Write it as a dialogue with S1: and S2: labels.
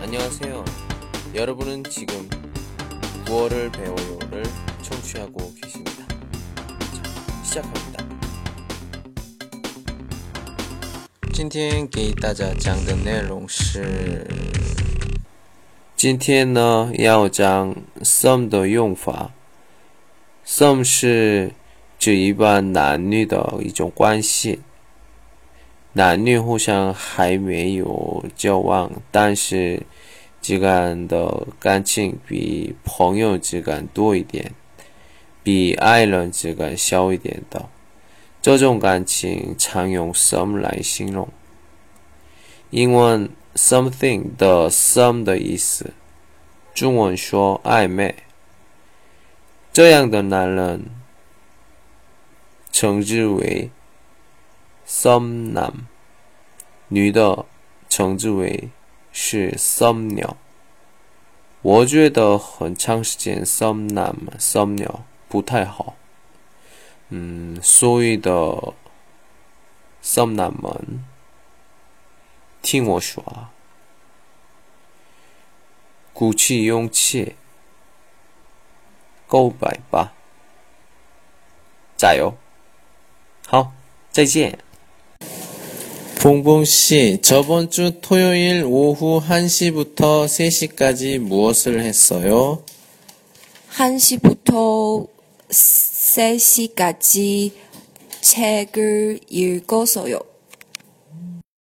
S1: 안녕하세요. 여러분은 지금 9월을 배워요를 청취하고 계십니다. 자, 시작합니다. 今天给大家讲的内容是，今天呢要讲 some 的用法。some 是指一般男女的一种关系。 男女互相还没有交往，但是之间的感情比朋友之间多一点，比爱人之间小一点的，这种感情常用 some 来形容。英文 something 的 some 的意思，中文说暧昧。这样的男人称之为。Some 男，女的称之为是 some 鸟。我觉得很长时间 some 男 some 鸟不太好。嗯，所以的 some 男们听我说啊，鼓起勇气告白吧，加油！好，再见。 봉봉 씨, 저번 주 토요일 오후 1시부터 3시까지 무엇을 했어요?
S2: 1시부터 3시까지 책을 읽었어요.